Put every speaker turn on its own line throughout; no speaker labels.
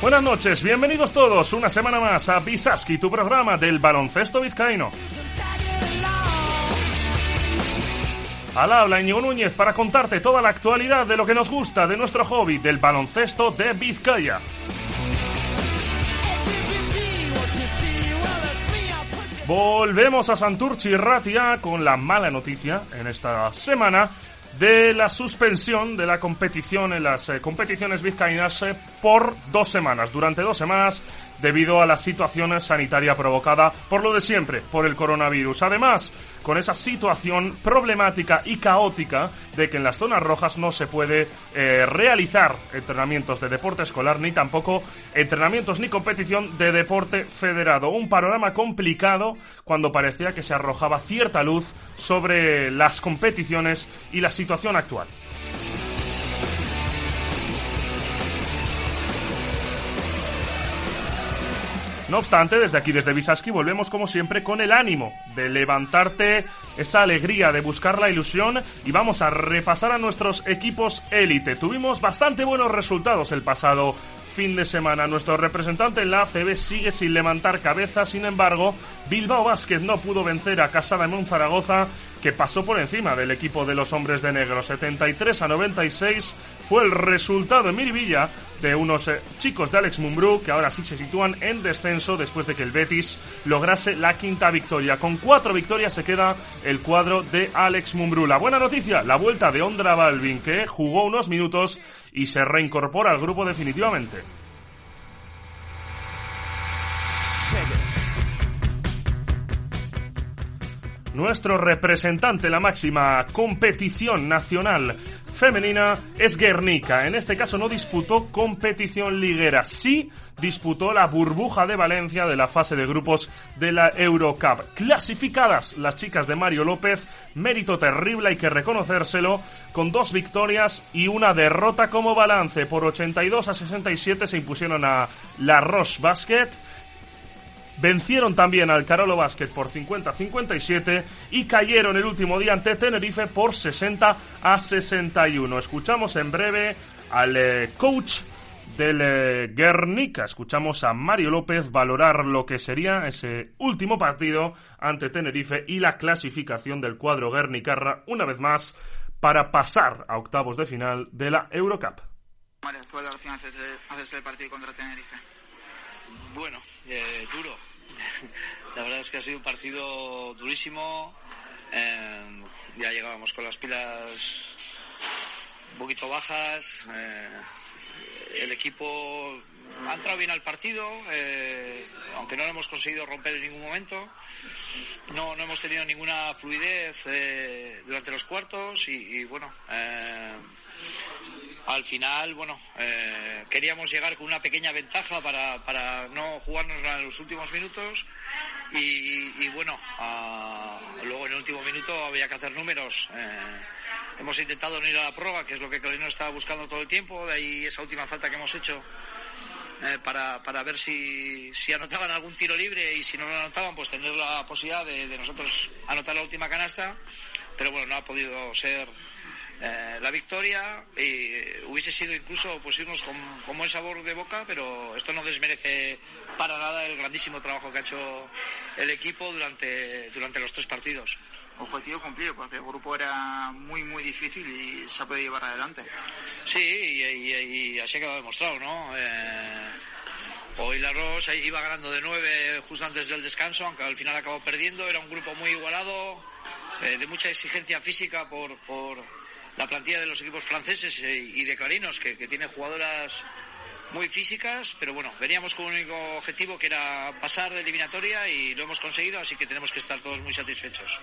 Buenas noches, bienvenidos todos una semana más a Bisaski, tu programa del baloncesto vizcaíno. Al habla Íñigo Núñez para contarte toda la actualidad de lo que nos gusta de nuestro hobby del baloncesto de Vizcaya. Volvemos a Santurchi Ratia con la mala noticia en esta semana de la suspensión de la competición en las eh, competiciones vizcaínas eh, por dos semanas. Durante dos semanas debido a la situación sanitaria provocada por lo de siempre, por el coronavirus. Además, con esa situación problemática y caótica de que en las zonas rojas no se puede eh, realizar entrenamientos de deporte escolar ni tampoco entrenamientos ni competición de deporte federado. Un panorama complicado cuando parecía que se arrojaba cierta luz sobre las competiciones y la situación actual. No obstante, desde aquí, desde Visaski, volvemos como siempre con el ánimo de levantarte esa alegría, de buscar la ilusión y vamos a repasar a nuestros equipos élite. Tuvimos bastante buenos resultados el pasado fin de semana. Nuestro representante en la ACB sigue sin levantar cabeza, sin embargo, Bilbao Vázquez no pudo vencer a Casada de Zaragoza, que pasó por encima del equipo de los hombres de negro. 73 a 96 fue el resultado en Miribilla de unos eh, chicos de Alex Mumbrú, que ahora sí se sitúan en descenso después de que el Betis lograse la quinta victoria. Con cuatro victorias se queda el cuadro de Alex Mumbrú. La buena noticia, la vuelta de Ondra Balvin, que jugó unos minutos y se reincorpora al grupo definitivamente. Nuestro representante en la máxima competición nacional femenina es Guernica. En este caso no disputó competición liguera, sí disputó la burbuja de Valencia de la fase de grupos de la Eurocup. Clasificadas las chicas de Mario López, mérito terrible, hay que reconocérselo, con dos victorias y una derrota como balance. Por 82 a 67 se impusieron a la Roche Basket Vencieron también al Carolo Basket por 50-57 y cayeron el último día ante Tenerife por 60 a 61. Escuchamos en breve al eh, coach del eh, Guernica. Escuchamos a Mario López valorar lo que sería ese último partido ante Tenerife y la clasificación del cuadro Guernicarra una vez más para pasar a octavos de final de la Eurocup.
Mario, ¿cuál es la haces, haces el partido contra Tenerife?
Bueno, eh, duro, la verdad es que ha sido un partido durísimo. Eh, ya llegábamos con las pilas un poquito bajas. Eh, el equipo ha entrado bien al partido, eh, aunque no lo hemos conseguido romper en ningún momento. No, no hemos tenido ninguna fluidez durante los cuartos y, y bueno, al final, bueno, eh, queríamos llegar con una pequeña ventaja para, para no jugarnos en los últimos minutos y, bueno, luego en el último minuto había que hacer números. Eh, hemos intentado no ir a la prueba, que es lo que Clarino estaba buscando todo el tiempo, de ahí esa última falta que hemos hecho. Eh, para, para ver si, si anotaban algún tiro libre y si no lo anotaban, pues tener la posibilidad de, de nosotros anotar la última canasta. Pero bueno, no ha podido ser eh, la victoria y hubiese sido incluso pues irnos con, con, buen sabor de boca, pero esto no desmerece para nada el grandísimo trabajo que ha hecho el equipo durante, durante los tres partidos.
Objetivo cumplido, porque el grupo era muy, muy difícil y se ha podido llevar adelante.
Sí, y, así ha quedado demostrado, ¿no? Eh, hoy la Rosa iba ganando de nueve justo antes del descanso, aunque al final acabó perdiendo. Era un grupo muy igualado, eh, de mucha exigencia física por, por la plantilla de los equipos franceses y de Clarinos, que, que tiene jugadoras muy físicas, pero bueno, veníamos con un único objetivo que era pasar de eliminatoria y lo hemos conseguido, así que tenemos que estar todos muy satisfechos.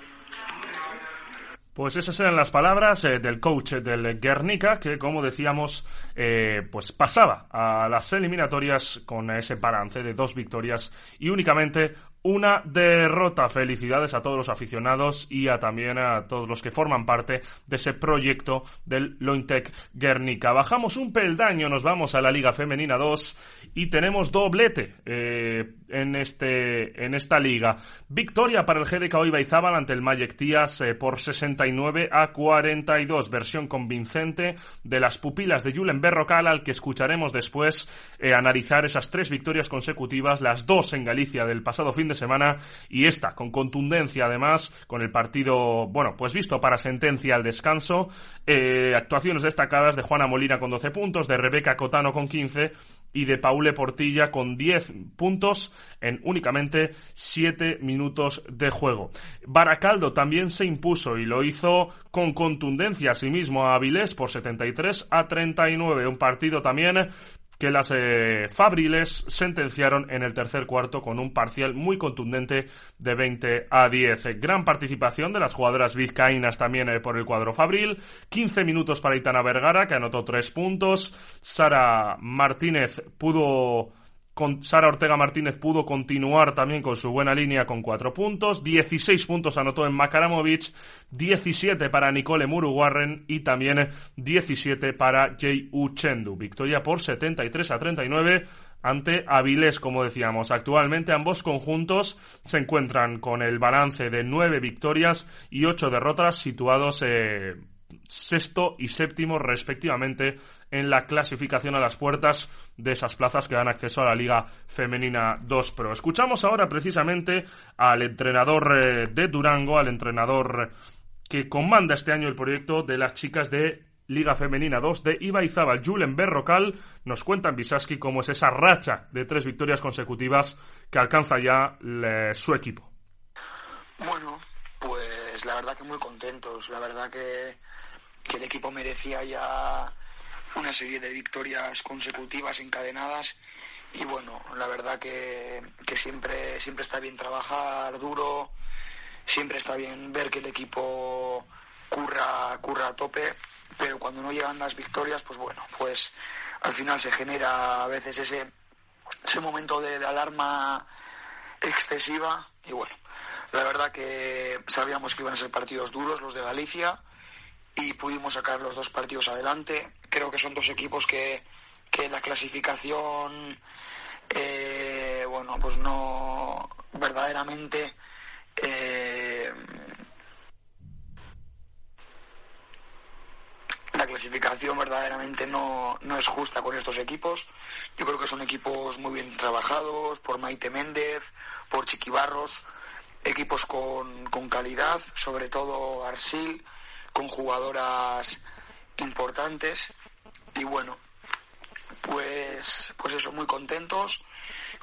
Pues esas eran las palabras eh, del coach del Guernica, que como decíamos, eh, pues pasaba a las eliminatorias con ese balance de dos victorias y únicamente una derrota. Felicidades a todos los aficionados y a también a todos los que forman parte de ese proyecto del Lointec Guernica. Bajamos un peldaño, nos vamos a la Liga Femenina 2 y tenemos doblete eh, en, este, en esta liga. Victoria para el GDK Ibaizábal ante el Mayek Tías eh, por 69 a 42. Versión convincente de las pupilas de Julen Berrocal al que escucharemos después eh, analizar esas tres victorias consecutivas, las dos en Galicia del pasado fin de semana y esta con contundencia además con el partido, bueno, pues visto para sentencia al descanso. Eh, actuaciones destacadas de Juana Molina con 12 puntos, de Rebeca Cotano con 15 y de Paule Portilla con 10 puntos en únicamente 7 minutos de juego. Baracaldo también se impuso y lo hizo con contundencia a sí mismo a Avilés por 73 a 39. Un partido también que las eh, Fabriles sentenciaron en el tercer cuarto con un parcial muy contundente de 20 a 10. Gran participación de las jugadoras vizcaínas también eh, por el cuadro Fabril. 15 minutos para Itana Vergara, que anotó 3 puntos. Sara Martínez pudo Sara Ortega Martínez pudo continuar también con su buena línea con cuatro puntos. 16 puntos anotó en Makaramovic, 17 para Nicole Muruwarren y también 17 para Jay Uchendu. Victoria por 73 a 39 ante Avilés, como decíamos. Actualmente ambos conjuntos se encuentran con el balance de 9 victorias y 8 derrotas situados eh, sexto y séptimo respectivamente en la clasificación a las puertas de esas plazas que dan acceso a la Liga Femenina 2 Pro. Escuchamos ahora precisamente al entrenador eh, de Durango, al entrenador que comanda este año el proyecto de las chicas de Liga Femenina 2 de Ibaizábal. Julen Berrocal nos cuenta en Bisaski cómo es esa racha de tres victorias consecutivas que alcanza ya su equipo.
Bueno, pues la verdad que muy contentos. La verdad que que el equipo merecía ya una serie de victorias consecutivas encadenadas. Y bueno, la verdad que, siempre, siempre está bien trabajar duro, siempre está bien ver que el equipo curra, curra a tope, pero cuando no llegan las victorias, pues bueno, pues al final se genera a veces ese, ese momento de, de alarma excesiva. Y bueno, la verdad que sabíamos que iban a ser partidos duros los de Galicia y pudimos sacar los dos partidos adelante. Creo que son dos equipos que, que la clasificación, eh, bueno, pues no verdaderamente eh, la clasificación verdaderamente no, no, es justa con estos equipos. Yo creo que son equipos muy bien trabajados por Maite Méndez, por Chiquibarros, equipos con, con calidad, sobre todo Arsil con jugadoras importantes y bueno, pues, pues eso, muy contentos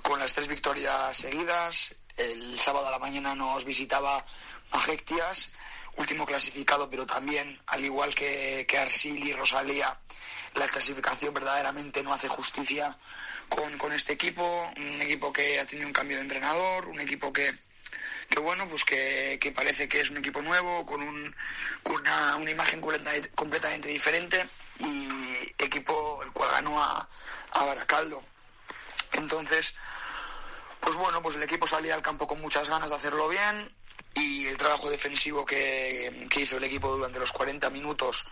con las tres victorias seguidas. El sábado a la mañana nos visitaba Majectias, último clasificado, pero también, al igual que, que Arsil y Rosalía, la clasificación verdaderamente no hace justicia con, con este equipo. Un equipo que ha tenido un cambio de entrenador, un equipo que, que bueno, pues que, parece que es un equipo nuevo, con, un, una, una, imagen completamente diferente y equipo el cual ganó a, a Baracaldo. Entonces, pues bueno, pues el equipo salía al campo con muchas ganas de hacerlo bien y el trabajo defensivo que, que hizo el equipo durante los 40 minutos,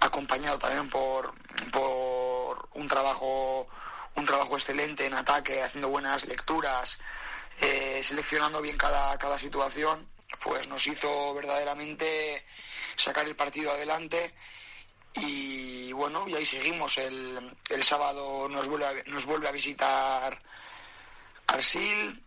acompañado también por, por un trabajo un trabajo excelente en ataque, haciendo buenas lecturas, eh, seleccionando bien cada, cada situación, pues nos hizo verdaderamente sacar el partido adelante y bueno, y ahí seguimos. El, el sábado nos vuelve, a, nos vuelve a visitar Arsil.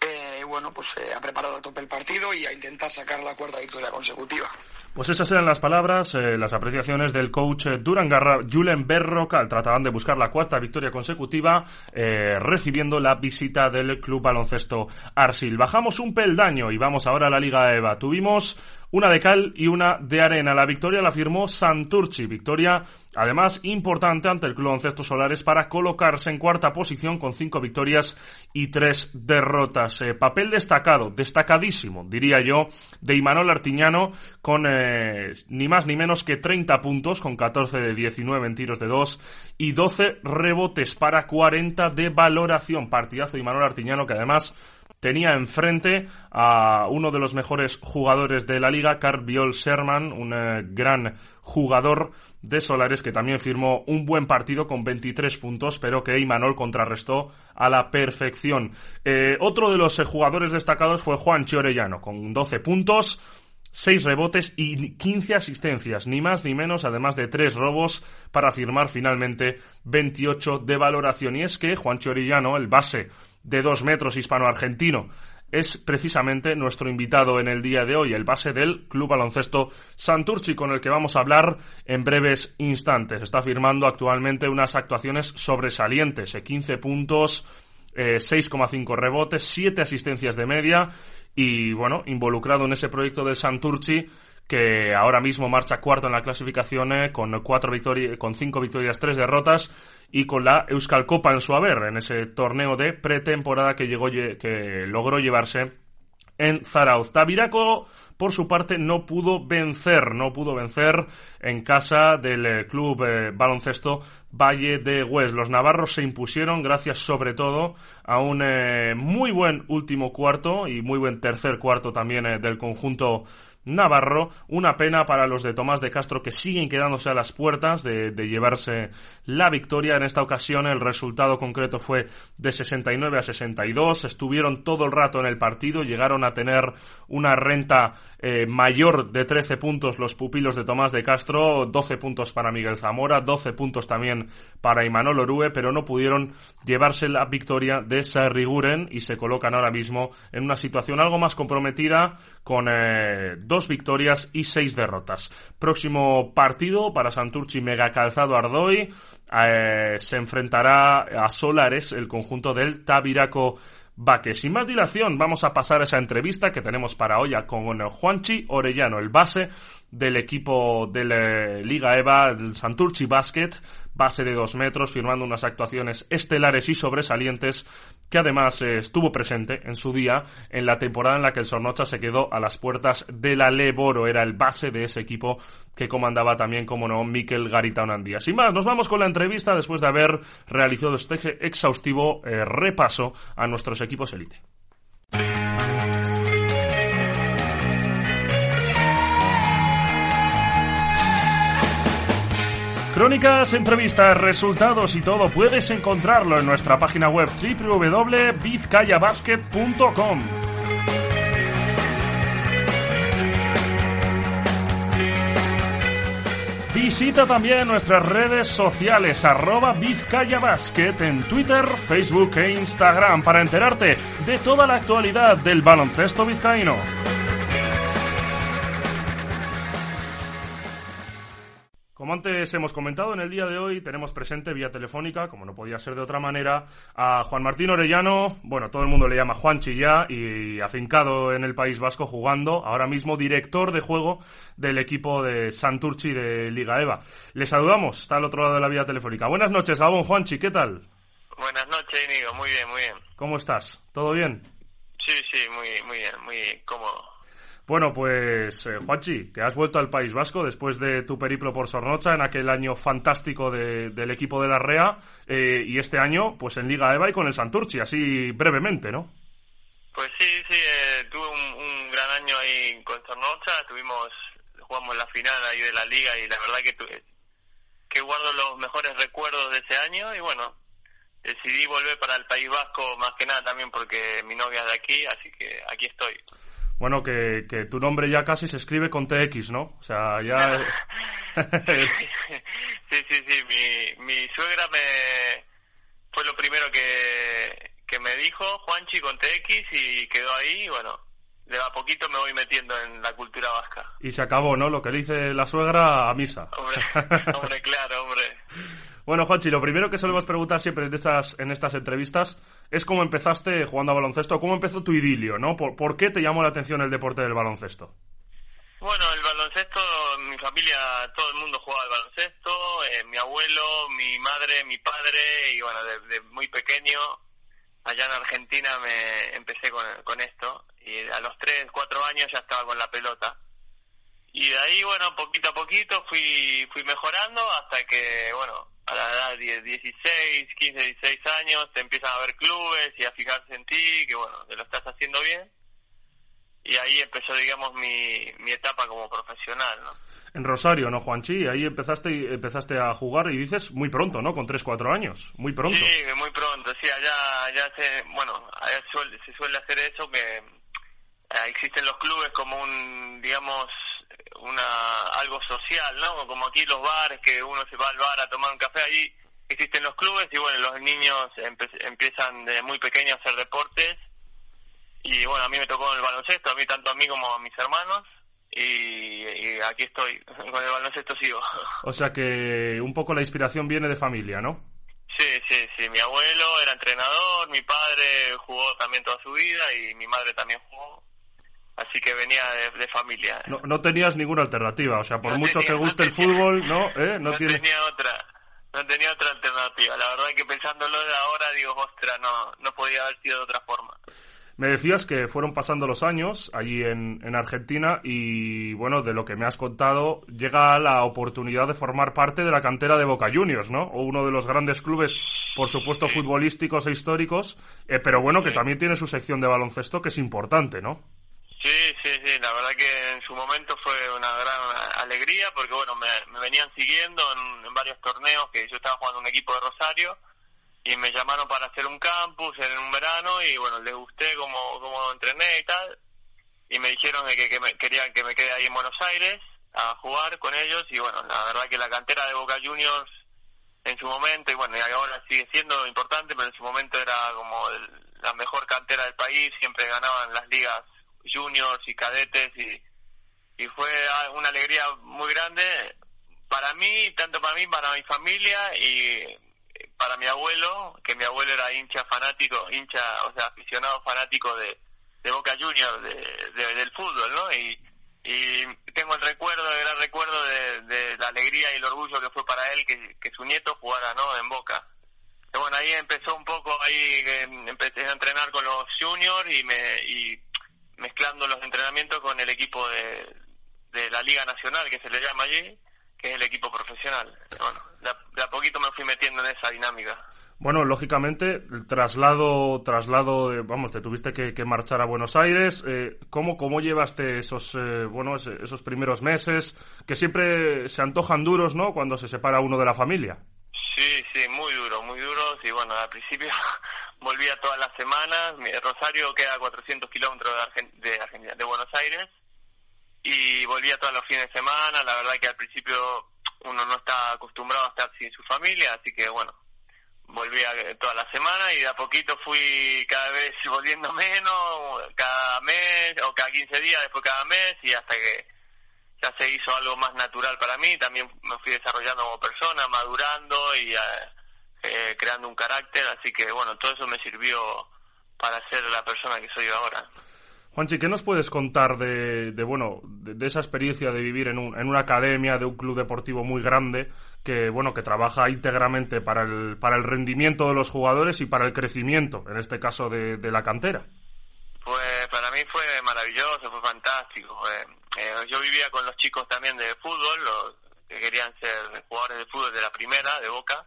Eh, bueno, pues ha preparado a tope el partido y a intentar sacar la cuarta victoria consecutiva.
Pues esas eran las palabras, eh, las apreciaciones del coach Durangarra, Julen Berrocal. Trataban de buscar la cuarta victoria consecutiva, eh, recibiendo la visita del club baloncesto Arsil. Bajamos un peldaño y vamos ahora a la Liga EVA. Tuvimos una de cal y una de arena. La victoria la firmó Santurci. Victoria, además, importante ante el Club Baloncesto Solares para colocarse en cuarta posición con cinco victorias y tres derrotas. Eh, papel destacado, destacadísimo, diría yo, de Imanol Artiñano con eh, ni más ni menos que 30 puntos, con 14 de 19 en tiros de 2 y 12 rebotes para 40 de valoración. Partidazo de Imanol Artiñano que además tenía enfrente a uno de los mejores jugadores de la liga, Carl Sherman, un eh, gran jugador de Solares que también firmó un buen partido con 23 puntos, pero que Imanol contrarrestó a la perfección. Eh, otro de los jugadores destacados fue Juan Chiorellano, con 12 puntos. 6 rebotes y 15 asistencias, ni más ni menos, además de 3 robos para firmar finalmente 28 de valoración. Y es que Juan Chiorellano, el base de dos metros hispano-argentino. Es precisamente nuestro invitado en el día de hoy, el base del Club Baloncesto Santurci, con el que vamos a hablar en breves instantes. Está firmando actualmente unas actuaciones sobresalientes, 15 eh, puntos, 6,5 eh, rebotes, 7 asistencias de media y, bueno, involucrado en ese proyecto del Santurci que ahora mismo marcha cuarto en la clasificación eh, con cuatro victorias, con cinco victorias, tres derrotas y con la Euskal Copa en su haber en ese torneo de pretemporada que llegó que logró llevarse en Zarauz. Tabiraco, por su parte, no pudo vencer, no pudo vencer en casa del eh, club eh, baloncesto Valle de Hues. Los navarros se impusieron gracias sobre todo a un muy buen último cuarto y muy buen tercer cuarto también del conjunto Navarro. Una pena para los de Tomás de Castro que siguen quedándose a las puertas de, llevarse la victoria. En esta ocasión el resultado concreto fue de 69 a 62. Estuvieron todo el rato en el partido, llegaron a tener una renta eh, mayor de 13 puntos los pupilos de Tomás de Castro, 12 puntos para Miguel Zamora, 12 puntos también para Imanol Orue, pero no pudieron llevarse la victoria de Sarriguren y se colocan ahora mismo en una situación algo más comprometida con eh, victorias y seis derrotas. Próximo partido para Santurchi Mega Calzado Ardoy. Eh, se enfrentará a Solares, el conjunto del Tabiraco Baque. Sin más dilación, vamos a pasar a esa entrevista que tenemos para hoy con Juanchi Orellano, el base del equipo de la Liga EVA, el Santurchi Basket, base de dos metros, firmando unas actuaciones estelares y sobresalientes, que además eh, estuvo presente en su día en la temporada en la que el Sornocha se quedó a las puertas de la Leboro, era el base de ese equipo que comandaba también, como no, Miquel Garita Onandía. Sin más, nos vamos con la entrevista después de haber realizado este exhaustivo eh, repaso a nuestros equipos élite. Crónicas, entrevistas, resultados y todo puedes encontrarlo en nuestra página web www.vizcayabasket.com. Visita también nuestras redes sociales arroba Vizcayabasket en Twitter, Facebook e Instagram para enterarte de toda la actualidad del baloncesto vizcaíno. Como antes hemos comentado, en el día de hoy tenemos presente vía telefónica, como no podía ser de otra manera, a Juan Martín Orellano, bueno, todo el mundo le llama Juanchi ya, y afincado en el País Vasco jugando, ahora mismo director de juego del equipo de Santurchi de Liga EVA. Le saludamos, está al otro lado de la vía telefónica. Buenas noches, Gabón Juanchi, ¿qué tal?
Buenas noches, Inigo, muy bien, muy bien.
¿Cómo estás? ¿Todo bien?
Sí, sí, muy, muy bien, muy cómodo.
Bueno, pues eh, Juanchi, que has vuelto al País Vasco después de tu periplo por Sornocha en aquel año fantástico del equipo de la REA eh, y este año pues en Liga EVA y con el Santurchi, así brevemente, ¿no?
Pues sí, sí, eh, tuve un, gran año ahí con Sornocha, tuvimos, jugamos la final ahí de la Liga y la verdad que, que guardo los mejores recuerdos de ese año y bueno, decidí volver para el País Vasco más que nada también porque mi novia es de aquí, así que aquí estoy
bueno, que, que tu nombre ya casi se escribe con TX, ¿no? O sea, ya...
sí, sí, sí, mi, mi suegra me fue lo primero que, que me dijo Juanchi con TX y quedó ahí y bueno, de a poquito me voy metiendo en la cultura vasca.
Y se acabó, ¿no? Lo que le dice la suegra a misa.
Hombre, hombre claro, hombre.
Bueno, Juanchi, lo primero que solemos preguntar siempre en estas, en estas entrevistas es cómo empezaste jugando a baloncesto, cómo empezó tu idilio, ¿no? ¿Por, por qué te llamó la atención el deporte del baloncesto?
Bueno, el baloncesto, mi familia, todo el mundo jugaba al baloncesto, eh, mi abuelo, mi madre, mi padre, y bueno, desde muy pequeño, allá en Argentina me empecé con, con esto, y a los 3, 4 años ya estaba con la pelota. Y de ahí, bueno, poquito a poquito fui, fui mejorando hasta que, bueno, a la edad de 16, 15, 16 años te empiezan a ver clubes y a fijarse en ti, que bueno, que lo estás haciendo bien. Y ahí empezó, digamos, mi, mi etapa como profesional, ¿no?
En Rosario, ¿no, Juanchi? Ahí empezaste, empezaste a jugar y dices muy pronto, ¿no? Con 3, 4 años. Muy pronto.
Sí, muy pronto. Sí, allá, allá se, bueno, allá suele, se suele hacer eso que eh, existen los clubes como un, digamos, una algo social, ¿no? Como aquí los bares, que uno se va al bar a tomar un café, ahí existen los clubes y bueno, los niños empiezan de muy pequeños a hacer deportes y bueno, a mí me tocó el baloncesto, a mí tanto a mí como a mis hermanos y, y aquí estoy, con el baloncesto sigo.
O sea que un poco la inspiración viene de familia, ¿no?
Sí, sí, sí. Mi abuelo era entrenador, mi padre jugó también toda su vida y mi madre también jugó así que venía de, familia.
No, no, tenías ninguna alternativa, o sea, por mucho que guste el fútbol, ¿no? ¿Eh?
No, tenía otra, no tenía otra alternativa. La verdad que pensándolo de ahora digo, ostras, no, no podía haber sido de otra forma.
Me decías que fueron pasando los años allí en, en, Argentina y, bueno, de lo que me has contado, llega la oportunidad de formar parte de la cantera de Boca Juniors, ¿no? O uno de los grandes clubes, por supuesto, futbolísticos e históricos, eh, pero bueno, que también tiene su sección de baloncesto que es importante, ¿no?
Sí, sí, sí, la verdad que en su momento fue una gran alegría porque, bueno, me, venían siguiendo en, varios torneos que yo estaba jugando un equipo de Rosario y me llamaron para hacer un campus en un verano y, bueno, les gusté cómo, cómo entrené y tal. Y me dijeron que, que me, querían que me quede ahí en Buenos Aires a jugar con ellos y, bueno, la verdad que la cantera de Boca Juniors en su momento, y bueno, y ahora sigue siendo importante, pero en su momento era como la mejor cantera del país, siempre ganaban las ligas juniors y cadetes y, y fue una alegría muy grande para mí, tanto para mí, para mi familia y para mi abuelo, que mi abuelo era hincha fanático, hincha, o sea, aficionado fanático de, de Boca Juniors, de, del fútbol, ¿no? Y, y tengo el recuerdo, el gran recuerdo de, de, la alegría y el orgullo que fue para él que, que su nieto jugara, ¿no? En Boca. Y bueno, ahí empezó un poco, ahí empecé a entrenar con los juniors y me, y mezclando los entrenamientos con el equipo de, de la Liga Nacional, que se le llama allí, que es el equipo profesional. Bueno, de a, poquito me fui metiendo en esa dinámica.
Bueno, lógicamente, el traslado, traslado, vamos, te tuviste que, marchar a Buenos Aires. Eh, ¿cómo, ¿Cómo llevaste esos, eh, bueno, esos primeros meses que siempre se antojan duros, ¿no? Cuando se separa uno de la familia.
Sí, sí, muy duro, muy duro. Y bueno, al principio volvía todas las semanas. Rosario queda a 400 kilómetros de, Argentina, de Buenos Aires. Y volvía todos los fines de semana. La verdad que al principio uno no está acostumbrado a estar sin su familia, así que bueno, volvía toda la semana y de a poquito fui cada vez volviendo menos, cada mes o cada 15 días, después cada mes y hasta que ya se hizo algo más natural para mí. También me fui desarrollando como persona, madurando y... Eh, eh, creando un carácter, así que bueno, todo eso me sirvió para ser la persona que soy ahora.
Juanchi, ¿qué nos puedes contar de, de bueno, de, esa experiencia de vivir en, un, en una academia, de un club deportivo muy grande, que bueno, que trabaja íntegramente para el, para el rendimiento de los jugadores y para el crecimiento, en este caso de, de la cantera?
Pues para mí fue maravilloso, fue fantástico. Eh, eh, yo vivía con los chicos también de fútbol, los que querían ser jugadores de fútbol de la primera, de Boca,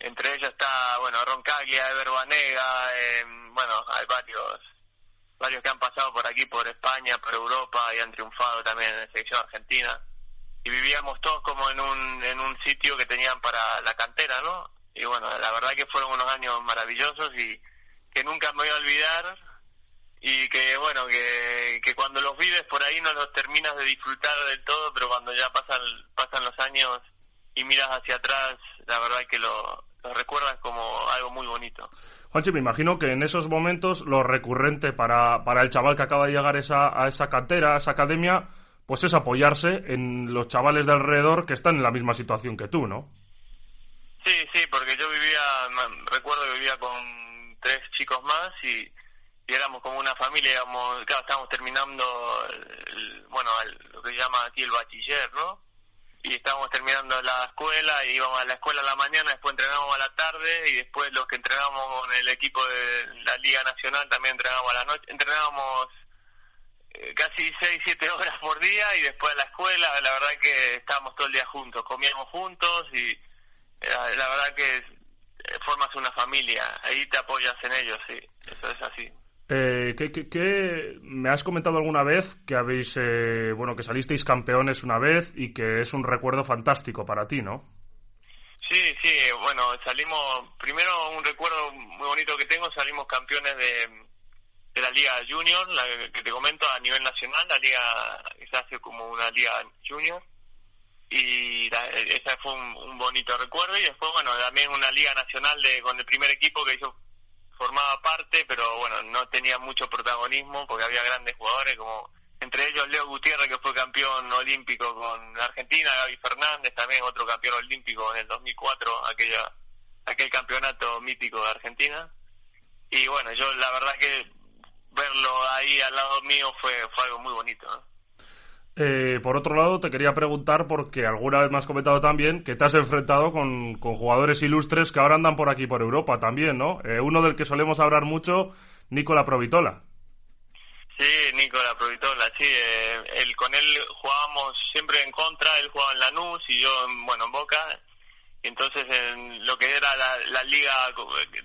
entre ellos está, bueno, Roncaglia, Ever Banega, eh, bueno, hay varios varios que han pasado por aquí, por España, por Europa y han triunfado también en la selección argentina. Y vivíamos todos como en un, en un sitio que tenían para la cantera, ¿no? Y bueno, la verdad que fueron unos años maravillosos y que nunca me voy a olvidar y que bueno, que, que cuando los vives por ahí no los terminas de disfrutar del todo, pero cuando ya pasan, pasan los años y miras hacia atrás, la verdad que lo, lo recuerdas como algo muy bonito.
Juanchi, me imagino que en esos momentos lo recurrente para, para el chaval que acaba de llegar esa, a esa cantera, a esa academia, pues es apoyarse en los chavales de alrededor que están en la misma situación que tú, ¿no?
Sí, sí, porque yo vivía, recuerdo que vivía con tres chicos más y, éramos como una familia, digamos, claro, estábamos terminando, bueno, lo que se llama aquí el bachiller, ¿no? Y estábamos terminando la escuela y íbamos a la escuela a la mañana, después entrenábamos a la tarde y después los que entrenábamos con el equipo de la Liga Nacional también entrenábamos a la noche, entrenábamos eh, casi 6, 7 horas por día y después a la escuela, la verdad que estábamos todo el día juntos, comíamos juntos y eh, la verdad que eh, formas una familia, ahí te apoyas en ellos, sí, eso es así.
Eh, ¿qué, me has comentado alguna vez que habéis, eh, bueno, que salisteis campeones una vez y que es un recuerdo fantástico para ti, ¿no?
Sí, sí, bueno, salimos, primero un recuerdo muy bonito que tengo, salimos campeones de, la Liga Junior, la que te comento a nivel nacional, la Liga se hace como una Liga Junior, y ese fue un, un, bonito recuerdo, y después, bueno, también una Liga Nacional de con el primer equipo que hizo formaba parte, pero bueno, no tenía mucho protagonismo porque había grandes jugadores como entre ellos Leo Gutiérrez que fue campeón olímpico con Argentina, Gaby Fernández también otro campeón olímpico en el 2004, aquella aquel campeonato mítico de Argentina. Y bueno, yo la verdad que verlo ahí al lado mío fue fue algo muy bonito. ¿no?
Eh, por otro lado, te quería preguntar, porque alguna vez me has comentado también que te has enfrentado con, jugadores ilustres que ahora andan por aquí, por Europa también, ¿no? Eh, uno del que solemos hablar mucho, Nicola Provitola.
Sí, Nicola Provitola, sí. Eh, con él jugábamos siempre en contra, él jugaba en Lanús y yo, bueno, en Boca. Entonces, en lo que era la, Liga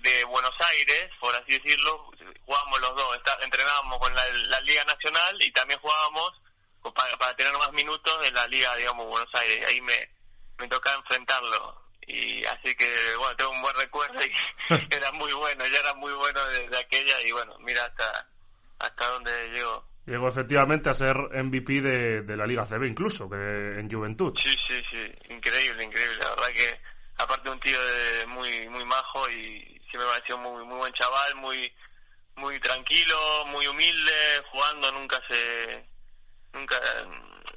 de Buenos Aires, por así decirlo, jugábamos los dos. entrenábamos con la Liga Nacional y también jugábamos para, para tener más minutos en la liga, digamos, Buenos Aires. Ahí me, me tocaba enfrentarlo. Y así que, bueno, tengo un buen recuerdo y era muy bueno, ya era muy bueno desde aquella y bueno, mira hasta, hasta dónde llegó.
Llegó efectivamente a ser MVP de, de la Liga CB incluso, que en Juventud.
Sí, sí, sí, increíble, increíble. La verdad que, aparte un tío de muy muy majo y sí me pareció muy muy buen chaval, muy muy tranquilo, muy humilde, jugando nunca se nunca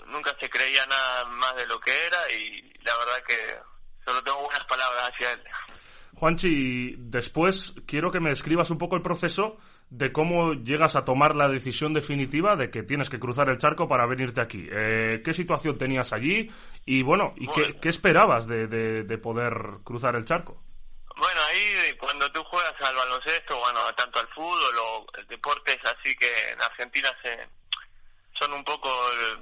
nunca se creía nada más de lo que era y la verdad que solo tengo buenas palabras hacia él.
Juanchi, después quiero que me describas un poco el proceso de cómo llegas a tomar la decisión definitiva de que tienes que cruzar el charco para venirte aquí. Eh, ¿Qué situación tenías allí? Y bueno, ¿y qué, qué, esperabas de, de, poder cruzar el charco?
Bueno, ahí cuando tú juegas al baloncesto, bueno, tanto al fútbol o deportes así que en Argentina se, son un poco eh,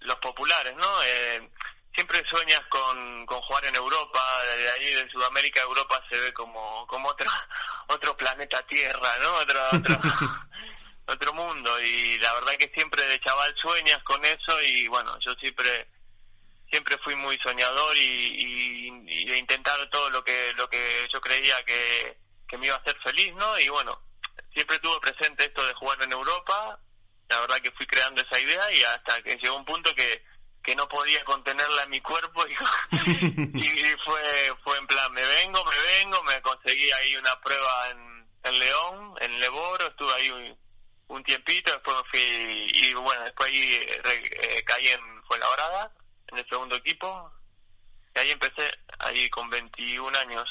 los populares, ¿no? Eh, siempre sueñas con, con jugar en Europa, de ahí de Sudamérica a Europa se ve como, como otro, otro planeta Tierra, ¿no? Otro, otro, otro mundo y la verdad que siempre de chaval sueñas con eso y bueno, yo siempre siempre fui muy soñador y, y, de intentar todo lo que lo que yo creía que, que me iba a hacer feliz, ¿no? Y bueno, siempre tuve presente esto de jugar en Europa la verdad que fui creando esa idea y hasta que llegó un punto que, que no podía contenerla en mi cuerpo y, fue fue en plan me vengo me vengo me conseguí ahí una prueba en, en León en Leboro estuve ahí un, tiempito después fui y bueno después ahí eh, caí en Fuenlabrada en el segundo equipo y ahí empecé ahí con 21 años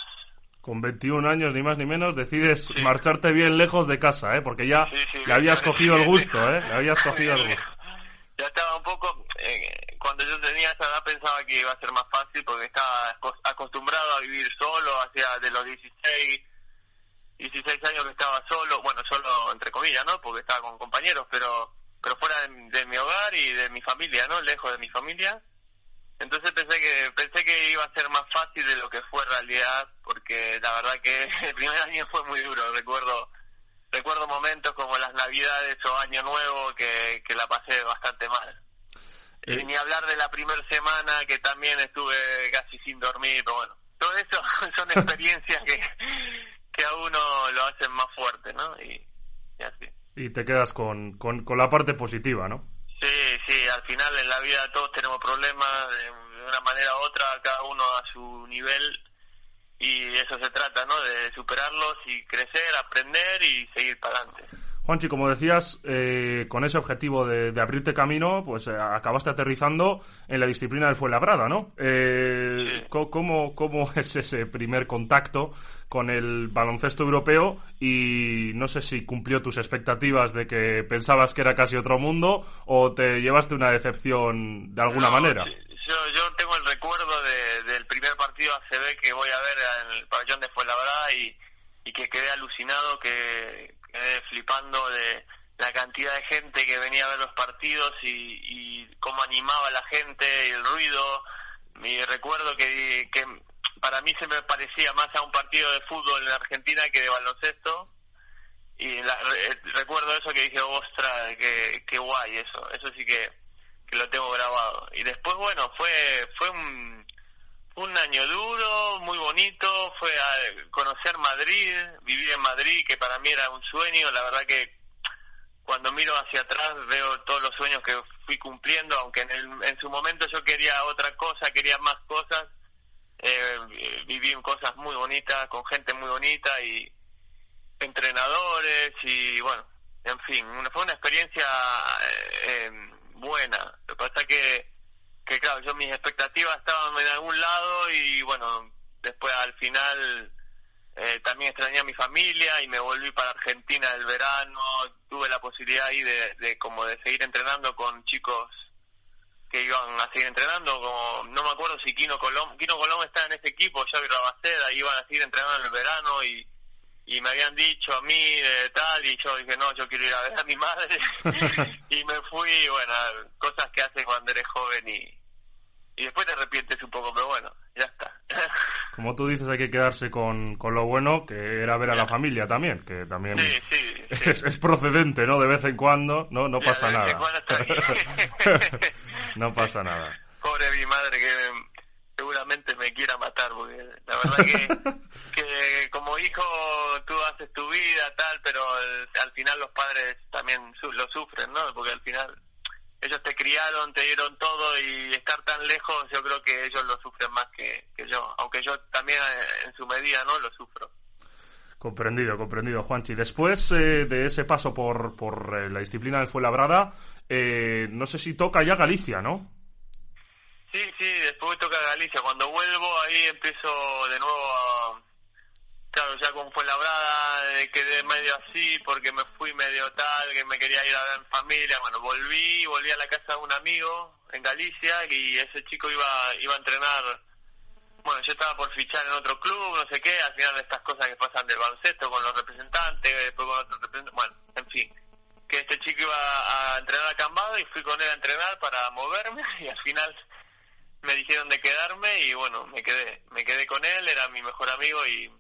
con 21 años, ni más ni menos, decides marcharte bien lejos de casa, ¿eh? Porque ya le habías cogido el gusto, ¿eh? Le habías cogido el gusto.
Ya estaba un poco... Eh, cuando yo tenía esa edad pensaba que iba a ser más fácil porque estaba acostumbrado a vivir solo, hacia de los 16, 16 años que estaba solo, bueno, solo entre comillas, ¿no? Porque estaba con compañeros, pero pero fuera de mi hogar y de mi familia, ¿no? Lejos de mi familia entonces pensé que pensé que iba a ser más fácil de lo que fue en realidad, porque la verdad que el primer año fue muy duro. Recuerdo recuerdo momentos como las Navidades o Año Nuevo que, que la pasé bastante mal. Y eh. ni hablar de la primera semana que también estuve casi sin dormir, pero bueno, todo eso son experiencias que, que a uno lo hacen más fuerte, ¿no? Y, y así.
Y te quedas con, con, con la parte positiva, ¿no?
Sí, sí, al final en la vida todos tenemos problemas de una manera u otra, cada uno a su nivel y eso se trata, ¿no? De superarlos y crecer, aprender y seguir para adelante.
Juanchi, como decías, eh, con ese objetivo de, abrirte camino, pues eh, acabaste aterrizando en la disciplina del Fuenlabrada, ¿no? Eh, ¿cómo, ¿Cómo es ese primer contacto con el baloncesto europeo? Y no sé si cumplió tus expectativas de que pensabas que era casi otro mundo o te llevaste una decepción de alguna manera.
Yo, yo tengo el recuerdo del primer partido ACB que voy a ver en el pabellón de Fuenlabrada y, y que quedé alucinado, que flipando de la cantidad de gente que venía a ver los partidos y, cómo animaba la gente, el ruido. Y recuerdo que, que para mí se me parecía más a un partido de fútbol en Argentina que de baloncesto. Y recuerdo eso que dije, ostra, qué, qué guay eso. Eso sí que, que lo tengo grabado. Y después, bueno, fue, fue un, un año duro, muy bonito, fue a conocer Madrid, vivir en Madrid, que para mí era un sueño, la verdad que cuando miro hacia atrás veo todos los sueños que fui cumpliendo, aunque en, el, en su momento yo quería otra cosa, quería más cosas, eh, viví cosas muy bonitas, con gente muy bonita y entrenadores y bueno, en fin, fue una experiencia eh, buena. Lo que pasa que que claro, yo mis expectativas estaban en algún lado y bueno, después al final eh, también extrañé a mi familia y me volví para Argentina el verano, tuve la posibilidad ahí de, de como de seguir entrenando con chicos que iban a seguir entrenando, como no me acuerdo si Quino Colón, Quino Colón está en ese equipo, Xavi Rabaceda, iban a seguir entrenando en el verano y, y me habían dicho a mí de tal y yo dije no yo quiero ir a ver a mi madre y me fui bueno cosas que haces cuando eres joven y y después te arrepientes un poco pero bueno ya está.
Como tú dices hay que quedarse con, con lo bueno que era ver a la familia también que también
sí, sí,
Es, es, procedente no de vez en cuando no no pasa nada. no pasa nada.
Pobre mi madre que seguramente me quiera matar, porque la verdad que, que como hijo tú haces tu vida, tal, pero al final los padres también lo sufren, ¿no? Porque al final ellos te criaron, te dieron todo y estar tan lejos, yo creo que ellos lo sufren más que, que yo, aunque yo también eh, en su medida, ¿no? Lo sufro.
Comprendido, comprendido, Juanchi. Después eh, de ese paso por, por eh, la disciplina del Fuenlabrada, eh, no sé si toca ya Galicia, ¿no?
Sí, sí, después toca Galicia. Cuando vuelvo ahí empiezo de nuevo a... Claro, ya como fue labrada, eh, quedé medio así porque me fui medio tal, que me quería ir a ver familia. Bueno, volví, volví a la casa de un amigo en Galicia y ese chico iba, iba a entrenar. Bueno, yo estaba por fichar en otro club, no sé qué, al final estas cosas que pasan del baloncesto con los representantes, después con otros representantes, bueno, en fin. Que este chico iba a entrenar a Cambado y fui con él a entrenar para moverme y al final me dijeron de quedarme y bueno, me quedé, me quedé con él, era mi mejor amigo y,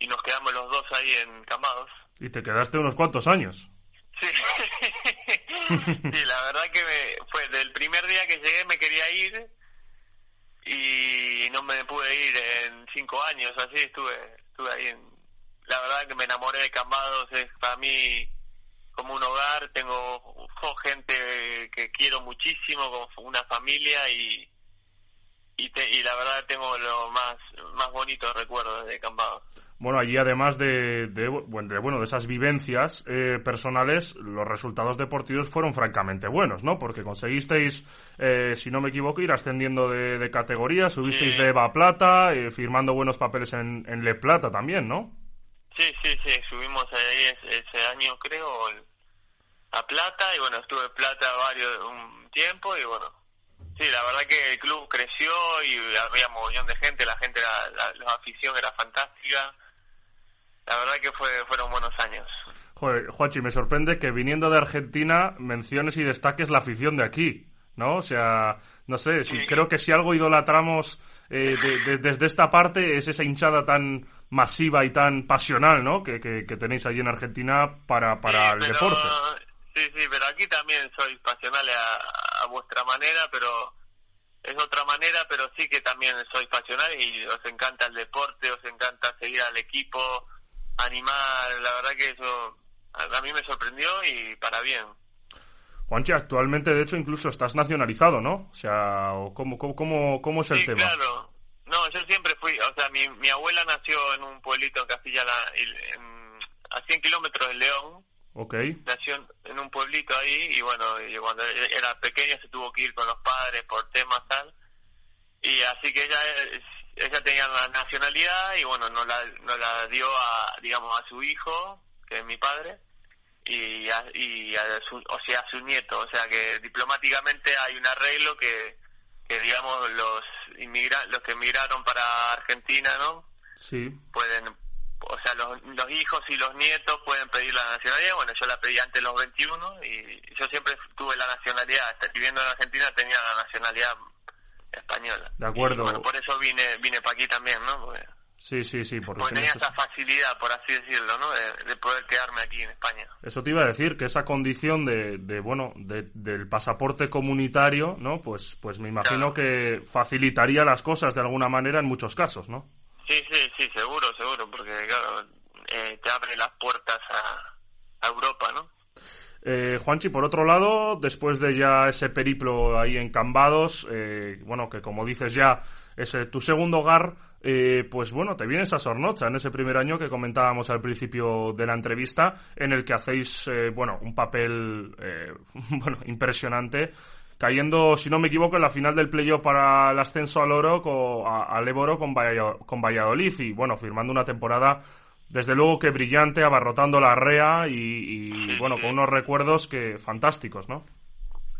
y nos quedamos los dos ahí en Camados.
¿Y te quedaste unos cuantos años?
Sí, sí la verdad que me, fue del primer día que llegué me quería ir y no me pude ir en cinco años, así estuve, estuve ahí. En, la verdad que me enamoré de Camados, es para mí como un hogar, tengo gente que quiero muchísimo, como una familia y, y, y la verdad tengo los más, más bonitos recuerdos de Cambados.
Bueno, allí además de, de, bueno, de esas vivencias eh, personales, los resultados deportivos fueron francamente buenos, ¿no? Porque conseguisteis, eh, si no me equivoco, ir ascendiendo de, de categoría, subisteis de EVA Plata, eh, firmando buenos papeles en, en, Le Plata también, ¿no?
Sí, sí, sí, subimos ahí ese, año, creo, a Plata, y bueno, estuve en Plata varios, un tiempo, y bueno, Sí, la verdad que el club creció y había montón de gente, la gente, la, la, afición era fantástica. La verdad que fue, fueron buenos años.
Joder, Juanchi, me sorprende que viniendo de Argentina menciones y destaques la afición de aquí, ¿no? O sea, no sé, si, creo que si algo idolatramos eh, desde esta parte es esa hinchada tan masiva y tan pasional, ¿no? Que, que, tenéis allí en Argentina para, para el deporte.
Sí, sí, pero aquí también soy pasional a, vuestra manera, pero es otra manera, pero sí que también soy pasional y os encanta el deporte, os encanta seguir al equipo, animar, la verdad que eso a mí me sorprendió y para bien.
Juanchi, actualmente de hecho incluso estás nacionalizado, ¿no? O sea, ¿cómo, cómo, cómo, es el
sí,
tema?
claro. No, yo siempre fui fui, o sea, mi, mi abuela nació en un pueblito en Castilla, la, en, a 100 kilómetros de León.
Ok.
Nació en, un pueblito ahí y bueno, y cuando era pequeña se tuvo que ir con los padres por temas tal. Y así que ella ella tenía la nacionalidad y bueno, no la, no la dio a, digamos, a su hijo, que es mi padre, y a, y a su, o sea, a su nieto. O sea que diplomáticamente hay un arreglo que, que digamos, los inmigra los que emigraron para Argentina, ¿no?
Sí.
Pueden, o sea, los, los hijos y los nietos pueden pedir la nacionalidad. Bueno, yo la pedí antes de los 21 y yo siempre tuve la nacionalidad. Hasta viviendo en Argentina tenía la nacionalidad española.
De acuerdo.
Y, bueno, por eso vine vine para aquí también, ¿no? Porque,
Sí, sí, sí. Porque
porque tenía esa facilidad, por así decirlo, ¿no? De, de poder quedarme aquí en España.
Eso te iba a decir, que esa condición de, de bueno, de- del pasaporte comunitario, ¿no? Pues, pues me imagino que facilitaría las cosas de alguna manera en muchos casos, ¿no?
Sí, sí, sí, seguro, seguro, porque claro, eh, te abre las puertas a, Europa, ¿no?
Eh, Juanchi, por otro lado, después de ya ese periplo ahí en Cambados, eh, bueno, que como dices ya, es tu segundo hogar, eh, pues bueno, te vienes a Sornocha en ese primer año que comentábamos al principio de la entrevista, en el que hacéis, eh, bueno, un papel, eh, bueno, impresionante, cayendo, si no me equivoco, en la final del playoff para el ascenso al Oro, co- a- al Éboro con, con Valladolid, y bueno, firmando una temporada desde luego que brillante, abarrotando la REA y, bueno, con unos recuerdos que fantásticos, ¿no?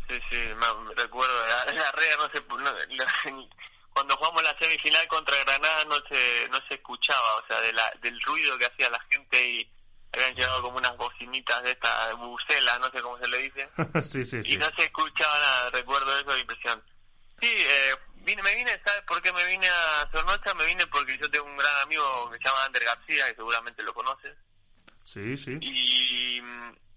Sí, sí, me, me recuerdo, la, la rea no se... no- la- cuando jugamos la semifinal contra Granada no se no se escuchaba, o sea, de la, del ruido que hacía la gente y habían llegado como unas bocinitas de esta bucela, no sé cómo se le dice.
sí, sí,
y
sí.
no se escuchaba nada, recuerdo eso de impresión. Sí, eh, vine, me vine, ¿sabes por qué me vine a Sornocha? Me vine porque yo tengo un gran amigo que se llama Ander García, que seguramente lo conoces,
Sí, sí.
y,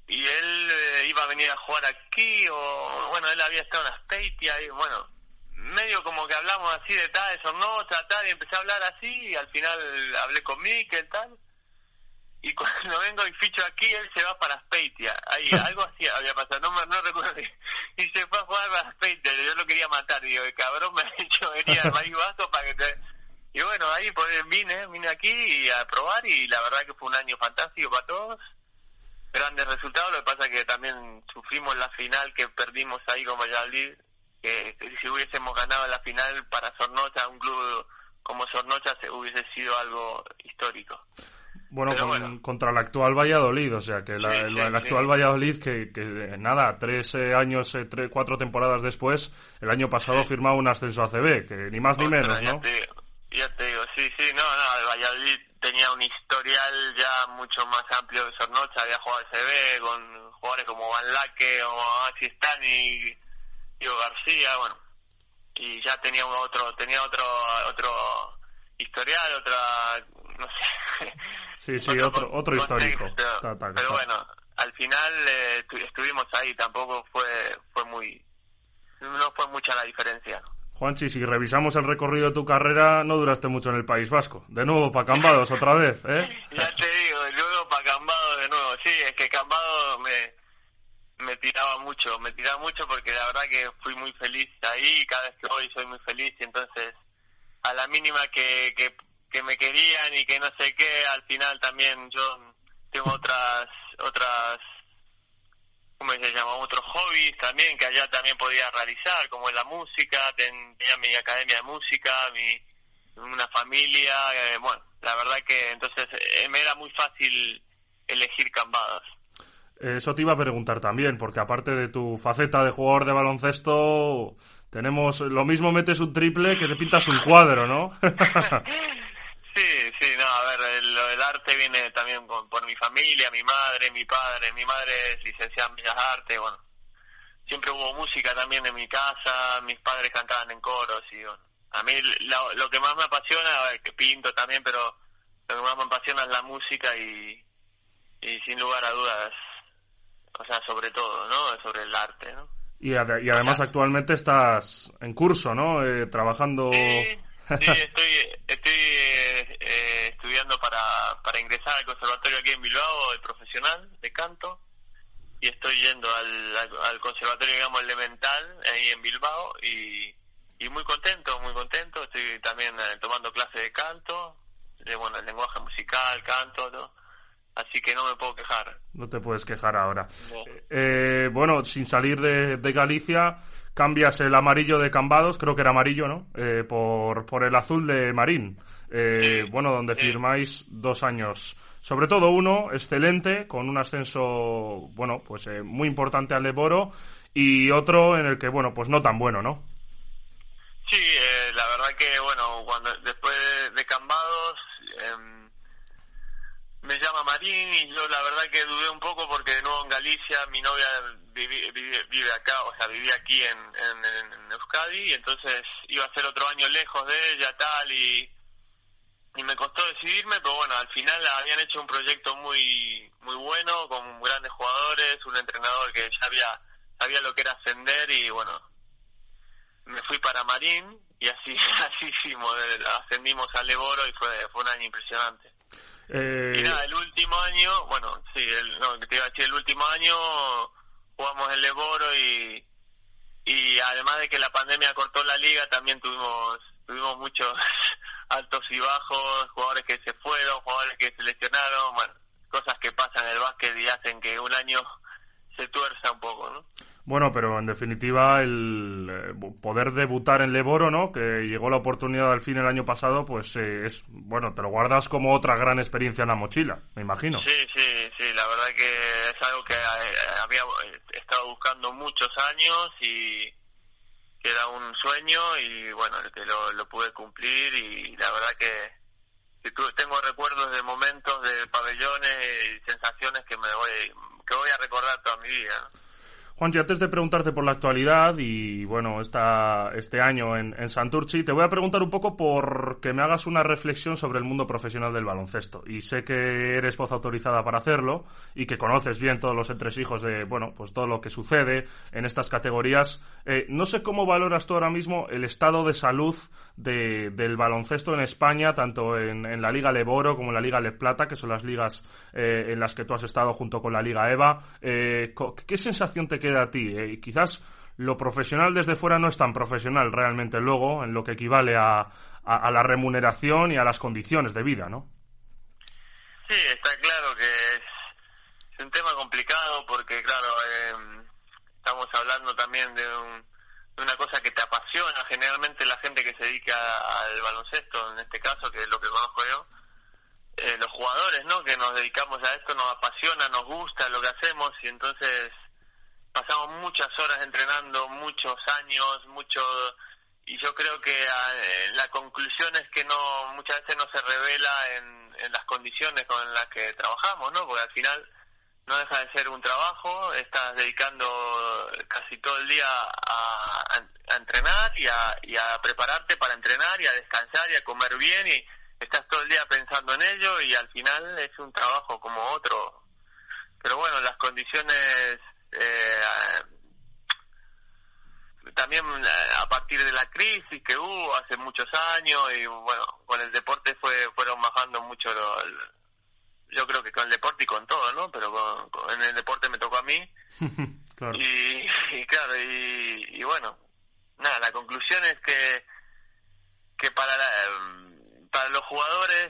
y él eh, iba a venir a jugar aquí, o bueno, él había estado en Aspeitia, y bueno, medio como que hablamos así de tal, de Sornocha, tal, y empecé a hablar así, y al final hablé con Mikel, tal, y cuando vengo y ficho aquí, él se va para Aspeitia. Ahí, algo así había pasado, no, me- no recuerdo. Y se fue a jugar para Aspeitia, yo lo quería matar. Digo, el cabrón me ha hecho venir al País Vasco para que te... Y bueno, ahí pues, vine, vine aquí y a probar y la verdad que fue un año fantástico para todos. Grandes resultados, lo que pasa que también sufrimos la final que perdimos ahí con Valladolid, que si hubiésemos ganado la final para Sornocha, un club como Sornocha, se hubiese sido algo histórico.
Bueno, con-
bueno.
contra el actual Valladolid, o sea, que la-
Sí,
el, actual
sí.
Valladolid, que, que, nada, tres eh, años, eh, tres, cuatro temporadas después, el año pasado firmaba un ascenso a CB, que ni más ni menos,
ya
¿no?
te digo, ya te digo, sí, sí, no, no, el Valladolid tenía un historial ya mucho más amplio que Sornocha, había jugado al CB con jugadores como Van Laque o Maxi Stani, Diego García, bueno, y ya tenía un otro, tenía otro, otro historial, otra, no sé.
Sí, sí, otro, otro histórico.
contexto.
Ta, ta,
Pero bueno, al final eh, estu- estuvimos ahí, tampoco fue, fue muy, no fue mucha la diferencia.
Juanchi, si revisamos el recorrido de tu carrera, no duraste mucho en el País Vasco. De nuevo, para Cambados otra vez, ¿eh?
Ya te digo, luego para Cambado de nuevo. Sí, es que Cambado me, me tiraba mucho, me tiraba mucho porque la verdad que fui muy feliz ahí y cada vez que voy soy muy feliz y entonces a la mínima que, que, que me querían y que no sé qué, al final también yo tengo otras, otras, ¿cómo se llama? Otros hobbies también que allá también podía realizar, como en la música, ten- tenía mi academia de música, mi, una familia, eh, bueno, la verdad que entonces eh, me era muy fácil elegir Cambadas.
Eso te iba a preguntar también, porque aparte de tu faceta de jugador de baloncesto, tenemos lo mismo metes un triple que te pintas un cuadro, ¿no?
Sí, sí, no, a ver, el, lo del arte viene también con- por mi familia, mi madre, mi padre, mi madre es licenciada en Bellas Artes, bueno, siempre hubo música también en mi casa, mis padres cantaban en coros y bueno, a mí lo, lo que más me apasiona, a ver, que pinto también, pero lo que más me apasiona es la música y, y sin lugar a dudas, o sea, sobre todo, ¿no? Sobre el arte, ¿no?
y, ade- y además actualmente estás en curso, ¿no? Eh, trabajando...
Sí, sí, estoy, estoy eh, eh, estudiando para, para ingresar al conservatorio aquí en Bilbao, el profesional de canto, y estoy yendo al, al, conservatorio, digamos, elemental, ahí en Bilbao, y, y muy contento, muy contento. Estoy también eh, tomando clases de canto, de bueno, el lenguaje musical, canto, ¿no? así que no me puedo quejar.
No te puedes quejar ahora. Eh, bueno, sin salir de, de, Galicia, cambias el amarillo de Cambados, creo que era amarillo, ¿no? Eh, por, por el azul de Marín. Eh, bueno, donde firmáis dos años. Sobre todo uno, excelente, con un ascenso, bueno, pues eh, muy importante al Leboro, y otro en el que, bueno, pues no tan bueno, ¿no?
Sí, eh, la verdad que, bueno, cuando después de Cambados em, me llama Marín y yo la verdad que dudé un poco porque de nuevo en Galicia mi novia vive, vive, acá, o sea, vivía aquí en, en, Euskadi y entonces iba a ser otro año lejos de ella tal y, y me costó decidirme, pero bueno, al final habían hecho un proyecto muy muy bueno, con grandes jugadores, un entrenador que ya había sabía lo que era ascender y bueno, me fui para Marín y así así hicimos, ascendimos al Leboro y fue, fue un año impresionante.
Eh...
Y nada, el último año, bueno, sí, el, no, te iba a decir, el último año jugamos el Leboro y, y además de que la pandemia cortó la liga, también tuvimos tuvimos muchos altos y bajos, jugadores que se fueron, jugadores que se lesionaron, bueno, cosas que pasan en el básquet y hacen que un año se tuerza un poco, ¿no?
Bueno, pero en definitiva el eh, poder debutar en Leboro, ¿no? Que llegó la oportunidad al fin el año pasado, pues eh, es, bueno, te lo guardas como otra gran experiencia en la mochila, me imagino.
Sí, sí, sí, la verdad que es algo que eh, había estado buscando muchos años y que era un sueño y bueno, que lo, lo pude cumplir y la verdad que, tengo recuerdos de momentos de pabellones y sensaciones que me voy, que voy a recordar toda mi vida.
Juanchi, antes de preguntarte por la actualidad y bueno, esta, este año en, en, Santurchi, te voy a preguntar un poco por que me hagas una reflexión sobre el mundo profesional del baloncesto. Y sé que eres voz autorizada para hacerlo y que conoces bien todos los entresijos de, bueno, pues todo lo que sucede en estas categorías. Eh, no sé cómo valoras tú ahora mismo el estado de salud de, del baloncesto en España, tanto en, en, la Liga Leboro como en la Liga Le Plata, que son las ligas eh, en las que tú has estado junto con la Liga EVA. Eh, ¿Qué sensación te queda a ti? Eh, quizás lo profesional desde fuera no es tan profesional realmente luego en lo que equivale a, a, la remuneración y a las condiciones de vida, ¿no?
Sí, está claro que es, es un tema complicado porque, claro, eh, estamos hablando también de, un, de, una cosa que te apasiona. Generalmente la gente que se dedica al baloncesto, en este caso, que es lo que conozco yo, eh, los jugadores, ¿no? Que nos dedicamos a esto, nos apasiona, nos gusta lo que hacemos y entonces pasamos muchas horas entrenando, muchos años, mucho y yo creo que eh, la conclusión es que no muchas veces no se revela en, las condiciones con las que trabajamos, ¿no? Porque al final no deja de ser un trabajo, estás dedicando casi todo el día a, a entrenar y a, y a prepararte para entrenar y a descansar y a comer bien y estás todo el día pensando en ello y al final es un trabajo como otro. Pero bueno, las condiciones eh, también eh, a partir de la crisis que hubo hace muchos años y bueno, con el deporte fue fueron bajando mucho yo creo que con el deporte y con todo, ¿no? Pero con, en el deporte me tocó a mí. Y, claro, y, bueno, nada, la conclusión es que que para para los jugadores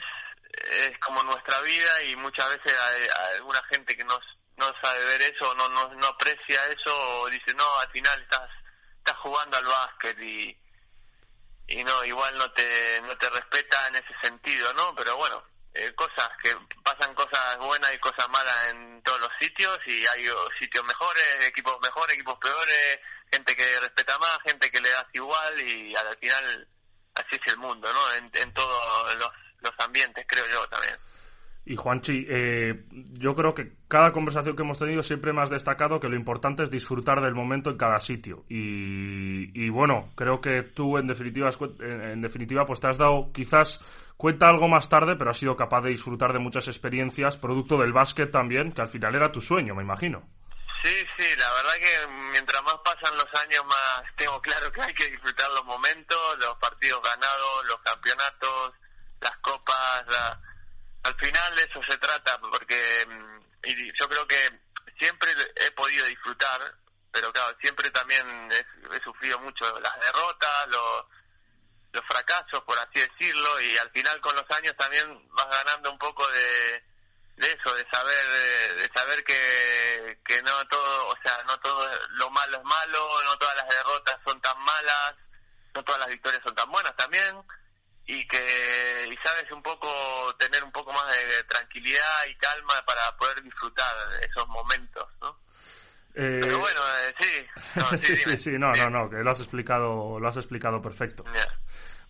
es como nuestra vida y muchas veces hay alguna gente que nos no sabe ver eso, no, no, no aprecia eso, o dice, no, al final estás, estás jugando al básquet y, y no, igual no te, no te respeta en ese sentido, ¿no? Pero bueno, eh, cosas que pasan cosas buenas y cosas malas en todos los sitios y hay sitios mejores, equipos mejores, equipos peores, gente que respeta más, gente que le das igual y al final así es el mundo, ¿no? En, en todos los, los ambientes, creo yo también.
Y Juanchi, eh, yo creo que cada conversación que hemos tenido siempre me has destacado que lo importante es disfrutar del momento en cada sitio. Y, y bueno, creo que tú en definitiva, en definitiva, pues te has dado quizás cuenta algo más tarde, pero has sido capaz de disfrutar de muchas experiencias, producto del básquet también, que al final era tu sueño, me imagino.
Sí, sí, la verdad que mientras más pasan los años, más tengo claro que hay que disfrutar los momentos, los partidos ganados, los campeonatos, las copas, la al final de eso se trata, porque mm, yo creo que siempre he podido disfrutar pero claro, siempre también he, he sufrido mucho las derrotas, los, los fracasos, por así decirlo, y al final con los años también vas ganando un poco de, de eso, de saber, de, saber que, que no todo, o sea, no todo lo malo es malo, no todas las derrotas son tan malas, no todas las victorias son tan buenas también, y que, y sabes un poco, tener un poco más de, tranquilidad y calma para poder disfrutar esos momentos, ¿no?
Eh,
Pero bueno, eh, sí. No, sí,
sí, sí, no, no, no, que lo has explicado, lo has explicado perfecto.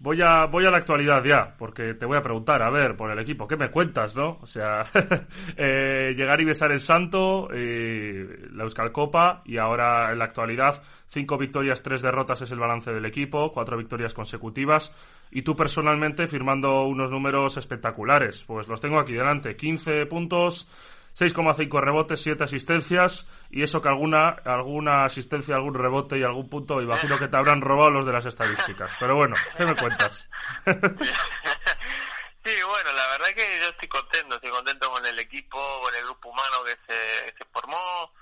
Voy a, voy a la actualidad ya, porque te voy a preguntar, a ver, por el equipo, ¿qué me cuentas, no? O sea, eh, llegar y besar el santo, eh, la Euskal Copa, y ahora en la actualidad, cinco victorias, tres derrotas es el balance del equipo, cuatro victorias consecutivas, y tú personalmente firmando unos números espectaculares. Pues los tengo aquí delante, 15 puntos, 6,5 rebotes, 7 asistencias y eso que alguna alguna asistencia, algún rebote y algún punto, imagino que te habrán robado los de las estadísticas. Pero bueno, ¿qué me cuentas?
Sí, bueno, la verdad que yo estoy contento, estoy contento con el equipo, con el grupo humano que se, se formó,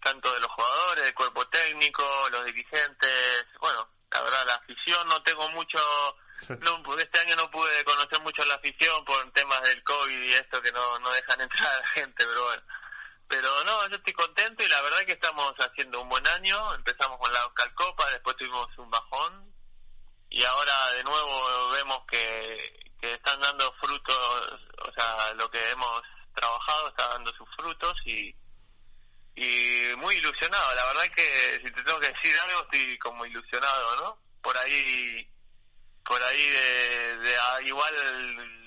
tanto de los jugadores, del cuerpo técnico, los dirigentes, bueno, la verdad la afición no tengo mucho, no, este año no pude conocer mucho la afición por temas del COVID y esto que no, no dejan entrar a la gente, pero bueno. Pero no, yo estoy contento y la verdad que estamos haciendo un buen año. Empezamos con la Euskal Copa, después tuvimos un bajón y ahora de nuevo vemos que, que están dando frutos, o sea, lo que hemos trabajado está dando sus frutos y, y muy ilusionado. La verdad que si te tengo que decir algo, estoy como ilusionado, ¿no? Por ahí, por ahí de, de a- igual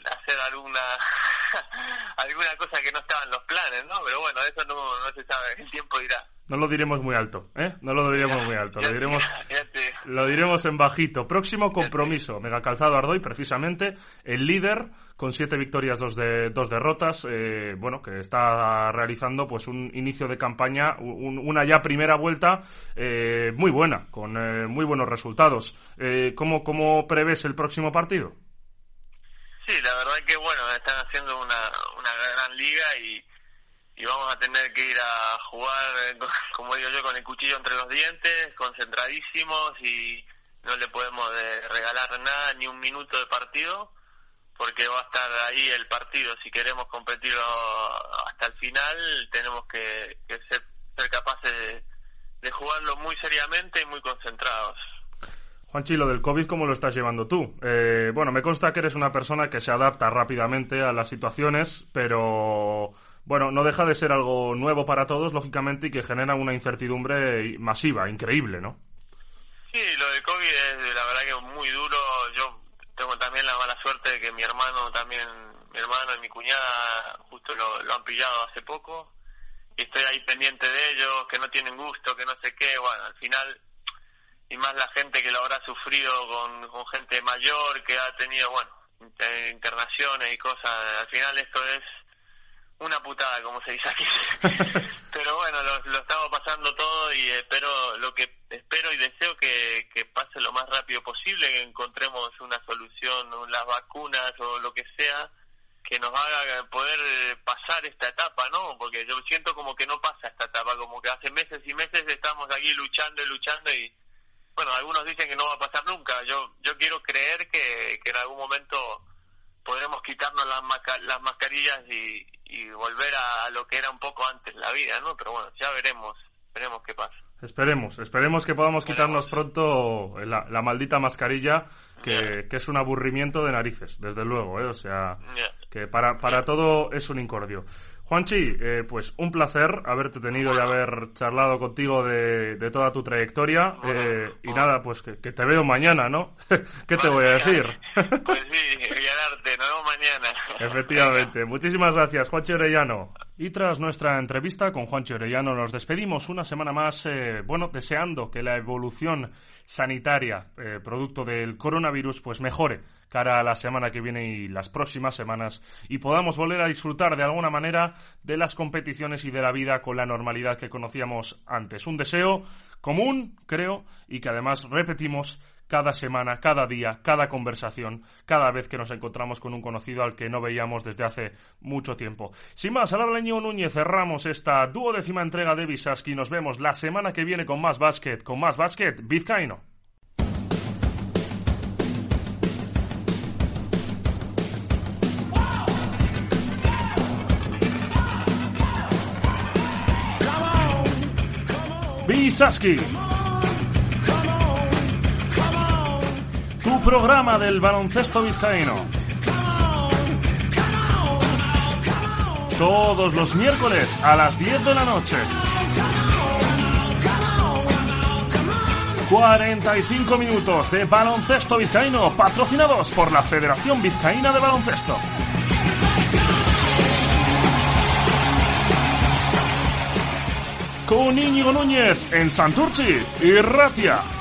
hacer alguna alguna cosa que no estaba en los planes, ¿no? Pero bueno, eso no, no se sabe, el tiempo dirá.
No lo diremos muy alto, ¿eh? No lo diremos muy alto, lo diremos, lo diremos en bajito. Próximo compromiso, Mega Calzado Ardoy, precisamente, el líder con siete victorias, dos, de, dos derrotas, eh, bueno, que está realizando pues un inicio de campaña, un- una ya primera vuelta eh, muy buena, con eh, muy buenos resultados. Eh, ¿cómo, ¿Cómo prevés el próximo partido?
Sí, la verdad que bueno, están haciendo una, una gran liga y, y vamos a tener que ir a jugar, eh, como digo yo, con el cuchillo entre los dientes, concentradísimos y no le podemos eh, regalar nada, ni un minuto de partido, porque va a estar ahí el partido. Si queremos competirlo hasta el final, tenemos que, que ser, ser capaces de, de jugarlo muy seriamente y muy concentrados.
Juanchi, lo del COVID, ¿cómo lo estás llevando tú? Eh, bueno, me consta que eres una persona que se adapta rápidamente a las situaciones, pero bueno, no deja de ser algo nuevo para todos, lógicamente, y que genera una incertidumbre masiva, increíble, ¿no?
Sí, lo del COVID es la verdad que es muy duro. Yo tengo también la mala suerte de que mi hermano también, mi hermano y mi cuñada justo lo, han pillado hace poco y estoy ahí pendiente de ellos, que no tienen gusto, que no sé qué. Bueno, al final, y más la gente que lo habrá sufrido con, con gente mayor, que ha tenido, bueno, inter- internaciones y cosas. Al final esto es una putada, como se dice aquí. Pero bueno, lo, lo estamos pasando todo y espero, lo que espero y deseo que, que pase lo más rápido posible, que encontremos una solución, las vacunas o lo que sea, que nos haga poder pasar esta etapa, ¿no? Porque yo siento como que no pasa esta etapa, como que hace meses y meses estamos aquí luchando y luchando y, bueno, algunos dicen que no va a pasar nunca. Yo, yo quiero creer que, que en algún momento podremos quitarnos las, masca- las mascarillas y, y volver a, lo que era un poco antes la vida, ¿no? Pero bueno, ya veremos, veremos qué pasa.
Esperemos, esperemos que podamos quitarnos pronto la, la maldita mascarilla, que, que es un aburrimiento de narices, desde luego, ¿eh? O sea, que para, para todo es un incordio. Juanchi, eh, pues un placer haberte tenido y haber charlado contigo de, de toda tu trayectoria. eh, y nada, pues que, que te veo mañana, ¿no? ¿Qué te voy a decir?
Pues sí, Villararte, nos vemos mañana.
Efectivamente. Muchísimas gracias, Juanchi Orellano. Y tras nuestra entrevista con Juanchi Orellano, nos despedimos una semana más, eh, bueno, deseando que la evolución sanitaria, eh, producto del coronavirus, pues mejore cara a la semana que viene y las próximas semanas y podamos volver a disfrutar de alguna manera de las competiciones y de la vida con la normalidad que conocíamos antes. Un deseo común, creo, y que además repetimos cada semana, cada día, cada conversación, cada vez que nos encontramos con un conocido al que no veíamos desde hace mucho tiempo. Sin más, al habla Núñez, cerramos esta duodécima entrega de Visaski. Nos vemos la semana que viene con más básquet, con más básquet vizcaíno. Bisaski. Tu programa del baloncesto vizcaíno. Todos los miércoles a las 10 de la noche. 45 minutos de baloncesto vizcaíno patrocinados por la Federación Vizcaína de Baloncesto. Con Íñigo Núñez en
Santurchi y Ratia.